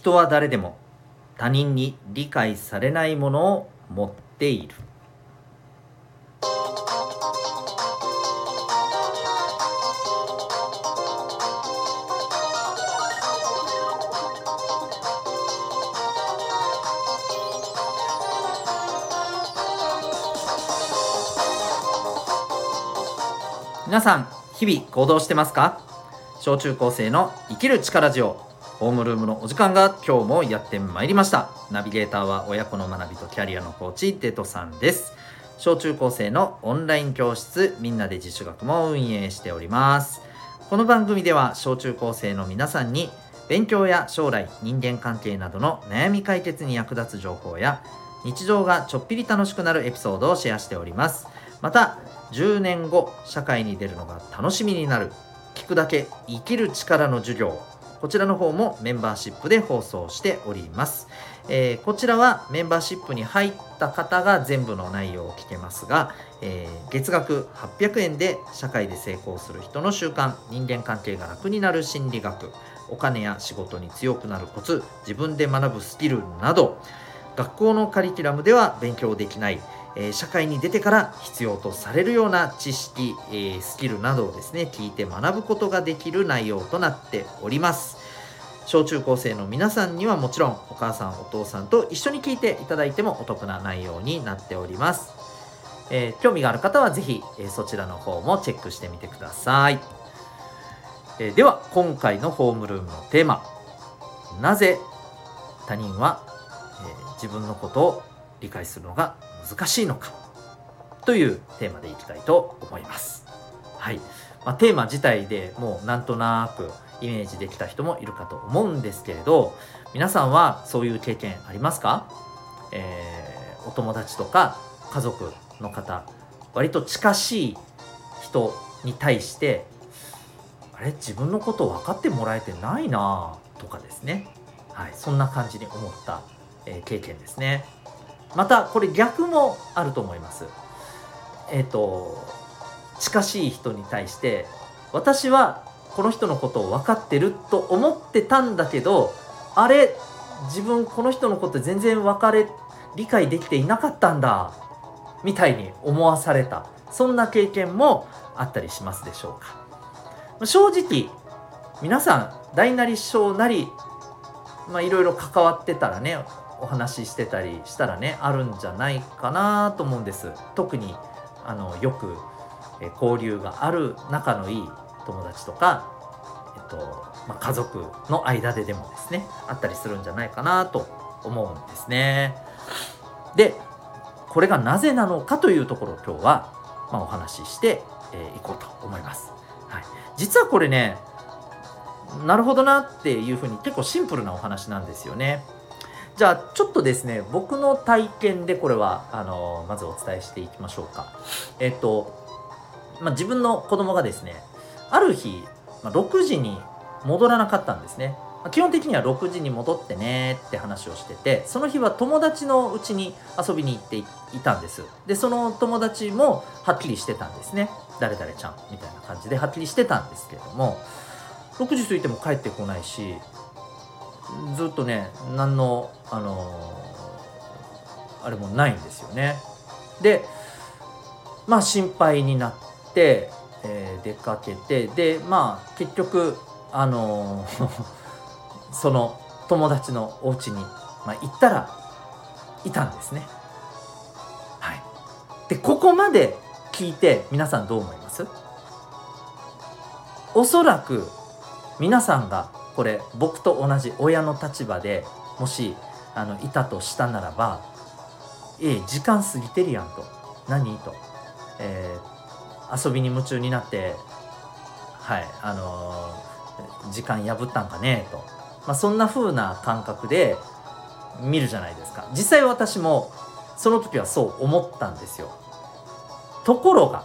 人は誰でも他人に理解されないものを持っている。皆さん日々行動してますか？小中高生の生きる力ジオ。ホームルームのお時間が今日もやってまいりました。ナビゲーターは親子の学びとキャリアのコーチデトさんです。小中高生のオンライン教室みんなで自主学も運営しております。この番組では小中高生の皆さんに勉強や将来人間関係などの悩み解決に役立つ情報や日常がちょっぴり楽しくなるエピソードをシェアしております。また10年後社会に出るのが楽しみになる聞くだけ生きる力の授業こちらの方もメンバーシップで放送しております、えー、こちらはメンバーシップに入った方が全部の内容を聞けますが、えー、月額800円で社会で成功する人の習慣人間関係が楽になる心理学お金や仕事に強くなるコツ自分で学ぶスキルなど学校のカリキュラムでは勉強できないえ社会に出てから必要とされるような知識、えスキルなどをですね聞いて学ぶことができる内容となっております。小中高生の皆さんにはもちろんお母さんお父さんと一緒に聞いていただいてもお得な内容になっております、えー、興味がある方は是非、えそちらの方もチェックしてみてください、えでは今回のホームルームのテーマ。なぜ他人は、え自分のことを理解するのが難しいのか？というテーマでいきたいと思います。はい。まあ、テーマ自体でもうなんとなくイメージできた人もいるかと思うんですけれど皆さんはそういう経験ありますか、えー、お友達とか家族の方割と近しい人に対してあれ？自分のこと分かってもらえてないなとかですね、はい、そんな感じに思った、えー、経験ですね。またこれ逆もあると思います。えっ、ー、と近しい人に対して私はこの人のことを分かってると思ってたんだけどあれ自分この人のこと全然分かれ理解できていなかったんだみたいに思わされたそんな経験もあったりしますでしょうか正直皆さん大なり小なりまあいろいろ関わってたらねお話ししてたりしたらねあるんじゃないかなと思うんです。特にあのよく交流がある仲のいい友達とか、えっとまあ、家族の間ででもですねあったりするんじゃないかなと思うんですね。でこれがなぜなのかというところを今日は、まあ、お話ししてい、えー、こうと思います、はい、実はこれねなるほどなっていうふうに結構シンプルなお話なんですよね。じゃあちょっとですね僕の体験でこれはあのまずお伝えしていきましょうか。えっと、まあ、自分の子供がですねある日、まあ、6時に戻らなかったんですね。ま基本的には6時に戻ってねって話をしててその日は友達のうちに遊びに行っていたんです。でその友達もはっきりしてたんですね。誰々ちゃんみたいな感じではっきりしてたんですけれども6時過ぎても帰ってこないしずっとね何のあの、あれもないんですよね。でまあ心配になって、えー、出かけてでまあ結局あの、その友達のお家に、まあ、行ったらいたんですね。はい。でここまで聞いて皆さんどう思います？おそらく皆さんがこれ僕と同じ親の立場でもしあのいたとしたならば「ええ時間過ぎてるやん」と「何?」と、えー、遊びに夢中になってはいあのー、時間破ったんかね？と、まあ、そんな風な感覚で見るじゃないですか。実際私もその時はそう思ったんですよ。ところが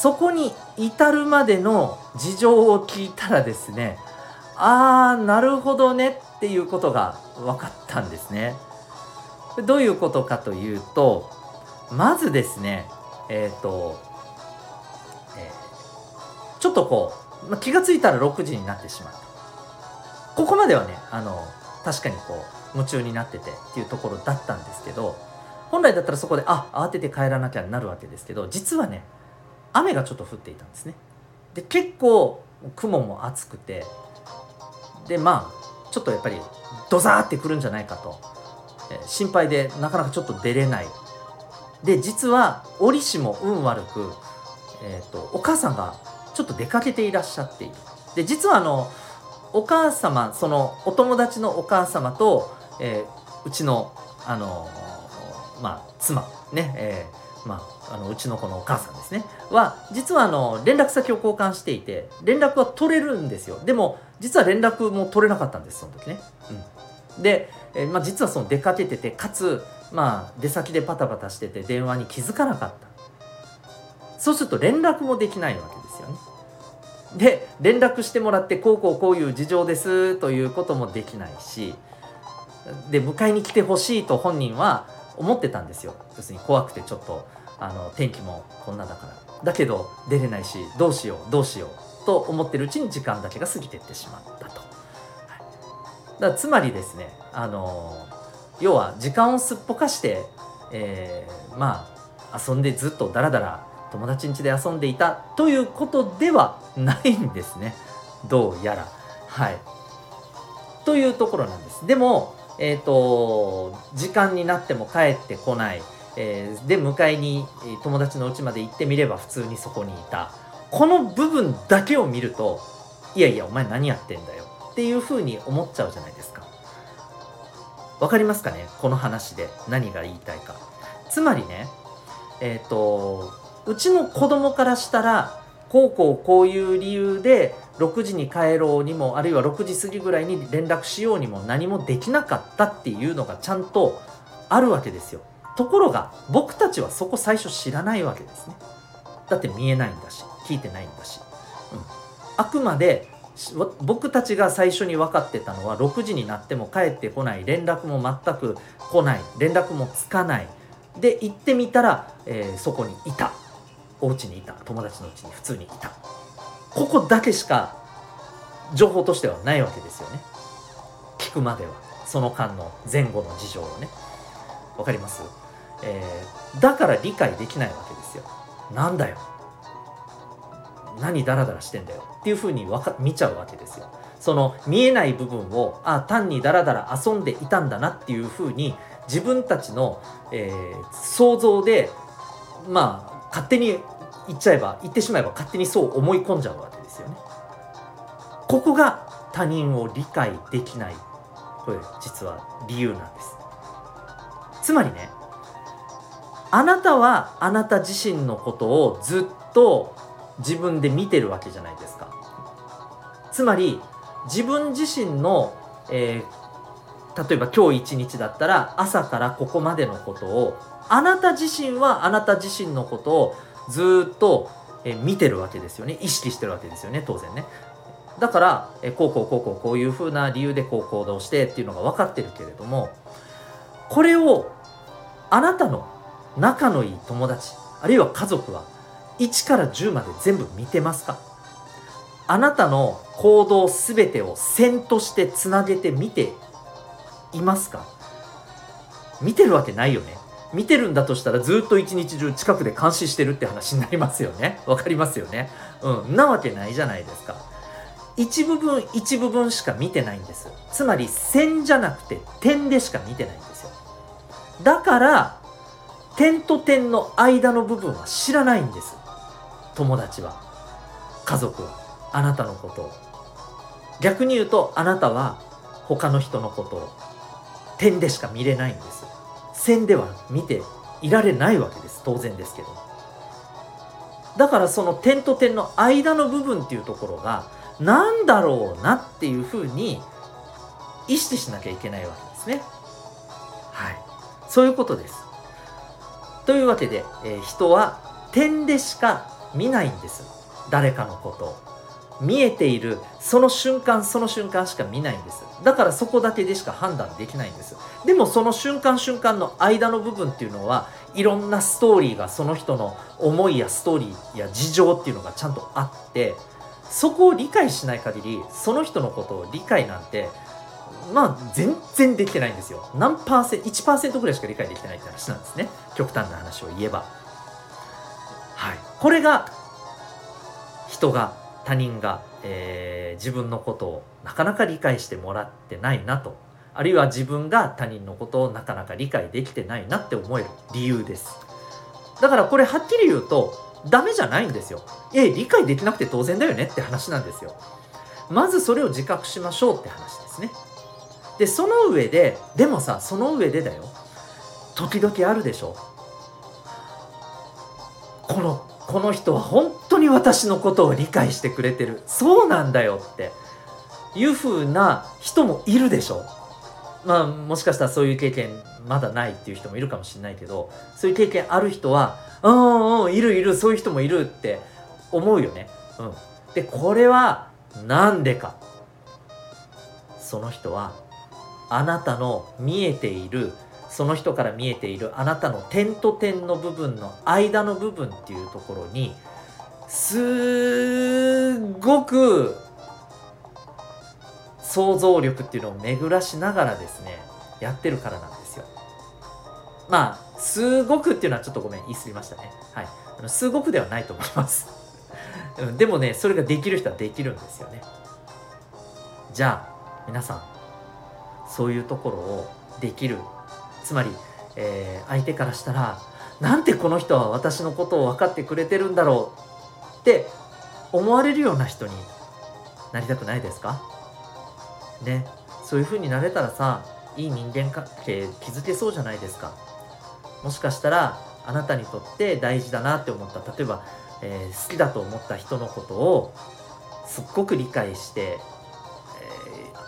そこに至るまでの事情を聞いたらですねあーなるほどねっていうことが分かったんですね。どういうことかというとまずですねえっ、ー、と、えー、ちょっとこう、ま気が付いたら6時になってしまった。ここまではねあの確かにこう夢中になっててっていうところだったんですけど本来だったらそこであ慌てて帰らなきゃなるわけですけど実はね雨がちょっと降っていたんですね。で結構雲も厚くてでまあちょっとやっぱりドザーってくるんじゃないかと、え心配でなかなかちょっと出れない。で実は折しも運悪く、えー、とお母さんがちょっと出かけていらっしゃっている。で実はあのお母様そのお友達のお母様と、えーうちのあのまあ妻ね、えーまあ、あのうちの子のお母さんですね。は実はあの連絡先を交換していて連絡は取れるんですよ。でも実は連絡も取れなかったんですその時ね、うん、で、えまあ、実はその出かけててかつまあ出先でパタパタしてて電話に気づかなかった。そうすると連絡もできないわけですよね。で連絡してもらってこうこうこういう事情ですということもできないしで迎えに来てほしいと本人は思ってたんですよ。要するに怖くてちょっと。あの天気もこんなだから。だけど出れないしどうしようどうしよう。と思ってるうちに時間だけが過ぎてってしまったと、はい、だつまりですねあの要は時間をすっぽかして、えーまあ遊んでずっとダラダラ友達ん家で遊んでいたということではないんですね。どうやら。はい。というところなんです。でもえっ、と時間になっても帰ってこない、えーで迎えに友達の家まで行ってみれば普通にそこにいた。この部分だけを見るといやいやお前何やってんだよ。っていうふうに思っちゃうじゃないですか。わかりますかね？この話で。何が言いたいか。つまりねえっ、とうちの子供からしたらこうこうこういう理由で6時に帰ろうにもあるいは6時過ぎぐらいに連絡しようにも何もできなかったっていうのがちゃんとあるわけですよ。ところが僕たちはそこ最初知らないわけですね。だって見えないんだし聞いてないんだし、うん、あくまで僕たちが最初に分かってたのは6時になっても帰ってこない連絡も全く来ない連絡もつかない。で行ってみたら、えーそこにいた。お家にいた友達の家に普通にいた。ここだけしか情報としてはないわけですよね。聞くまでは。その間の前後の事情をね。わかります、えーだから理解できないわけですよ。なんだよ。何ダラダラしてんだよ。っていうふうにわか見ちゃうわけですよ。その見えない部分をあ単にダラダラ遊んでいたんだな。っていうふうに自分たちの、えー想像でまあ勝手に言っちゃえば言ってしまえば勝手にそう思い込んじゃうわけですよね。ここが他人を理解できないこれ実は理由なんです。つまりねあなたはあなた自身のことをずっと自分で見てるわけじゃないですか。つまり自分自身の、えー例えば今日一日だったら朝からここまでのことをあなた自身はあなた自身のことをずっと、見てるわけですよね。意識してるわけですよね。当然ね。だから、こうこうこうこうこういうふうな理由でこう行動してっていうのが分かってるけれどもこれをあなたの仲のいい友達あるいは家族は1から10まで全部見てますか？あなたの行動すべてを線としてつなげて見ていますか？見てるわけないよね。見てるんだとしたらずっと一日中近くで監視してるって話になりますよね。わかりますよね。うん。なわけないじゃないですか。一部分一部分しか見てないんです。つまり線じゃなくて点でしか見てないんですよ。だから点と点の間の部分は知らないんです。友達は。家族は。あなたのことを。逆に言うとあなたは他の人のことを。点でしか見れないんです。線では見ていられないわけです。当然ですけど。だからその点と点の間の部分っていうところが何だろうなっていうふうに意識しなきゃいけないわけですね。はい。そういうことです。というわけで、えー人は点でしか見ないんです。誰かのことを。見えているその瞬間その瞬間しか見ないんです。だからそこだけでしか判断できないんです。でもその瞬間瞬間の間の部分っていうのはいろんなストーリーがその人の思いやストーリーや事情っていうのがちゃんとあってそこを理解しない限りその人のことを理解なんてまあ全然できてないんですよ。何パーセント1%ぐらいしか理解できてないって話なんですね。極端な話を言えば。はい。これが人が他人が、えー、自分のことをなかなか理解してもらってないなと。あるいは自分が他人のことをなかなか理解できてないなって思える理由です。だからこれはっきり言うとダメじゃないんですよ。え理解できなくて当然だよねって話なんですよ。まずそれを自覚しましょうって話ですね。でその上ででもさその上でだよ。時々あるでしょ。このこの人は本に私のことを理解してくれてる。そうなんだよって。いう風な人もいるでしょ。まあもしかしたらそういう経験まだないっていう人もいるかもしれないけどそういう経験ある人はうんうんいるいるそういう人もいるって思うよね。うん、でこれは何でか。その人はあなたの見えているその人から見えているあなたの点と点の部分の間の部分っていうところにすごく想像力っていうのを巡らしながらですねやってるからなんですよ。まあすごくっていうのはちょっとごめん言い過ぎましたね。はい。あのすごくではないと思います。でもねそれができる人はできるんですよね。じゃあ皆さんそういうところをできる。つまり、えー、相手からしたらなんてこの人は私のことを分かってくれてるんだろう。って思われるような人になりたくないですか？ね。そういう風になれたらさいい人間関係築けそうじゃないですか。もしかしたらあなたにとって大事だなって思った例えば、えー、好きだと思った人のことをすっごく理解して、えー、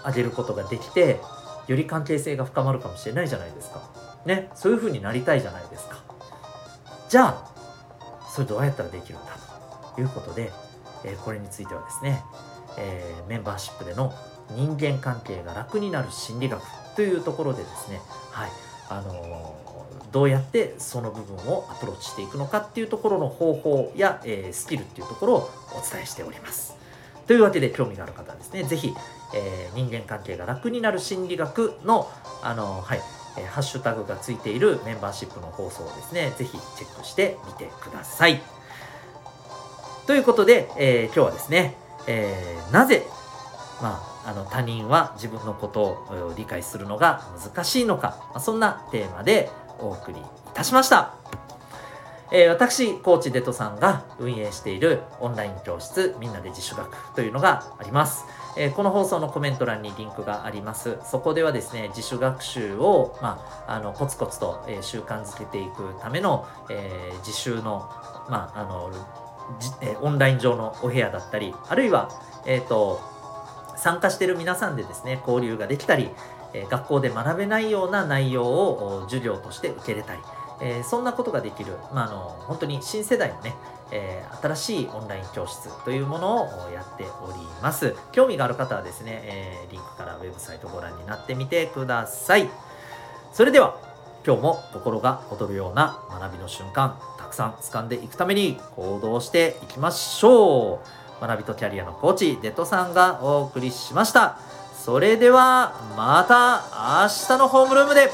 あげることができてより関係性が深まるかもしれないじゃないですか。ね。そういう風になりたいじゃないですか。じゃあそれどうやったらできるんだと。いうことで、え、これについてはですね、え、メンバーシップでの人間関係が楽になる心理学というところでですね、はいあの、どうやってその部分をアプローチしていくのかっていうところの方法や、え、スキルっていうところをお伝えしております。というわけで興味がある方はですね、是非、えー、人間関係が楽になる心理学の、あのはい、えー、ハッシュタグがついているメンバーシップの放送をですね、是非チェックしてみてください。ということで、えー、今日はですね、えー、なぜ、まあ、あの他人は自分のことを理解するのが難しいのか、まあ、そんなテーマでお送りいたしました。えー、私、コーチデトさんが運営しているオンライン教室みんなで自主学というのがあります。えー、この放送のコメント欄にリンクがあります。そこではですね、自主学習を、まあ、あのコツコツと、えー、習慣づけていくための、え自習の、まあ、あのえオンライン上のお部屋だったり、あるいは、えっ、と、参加している皆さんでですね、交流ができたり、え学校で学べないような内容を授業として受けれたり、えー、そんなことができる、まあ、あの本当に新世代のね、えー、新しいオンライン教室というものをやっております。興味がある方はですね、えー、リンクからウェブサイトをご覧になってみてください。それでは、今日も心が躍るような学びの瞬間、たくさん掴んでいくために行動していきましょう。学びとキャリアのコーチ、デトさんがお送りしました。それでは、また明日のホームルームで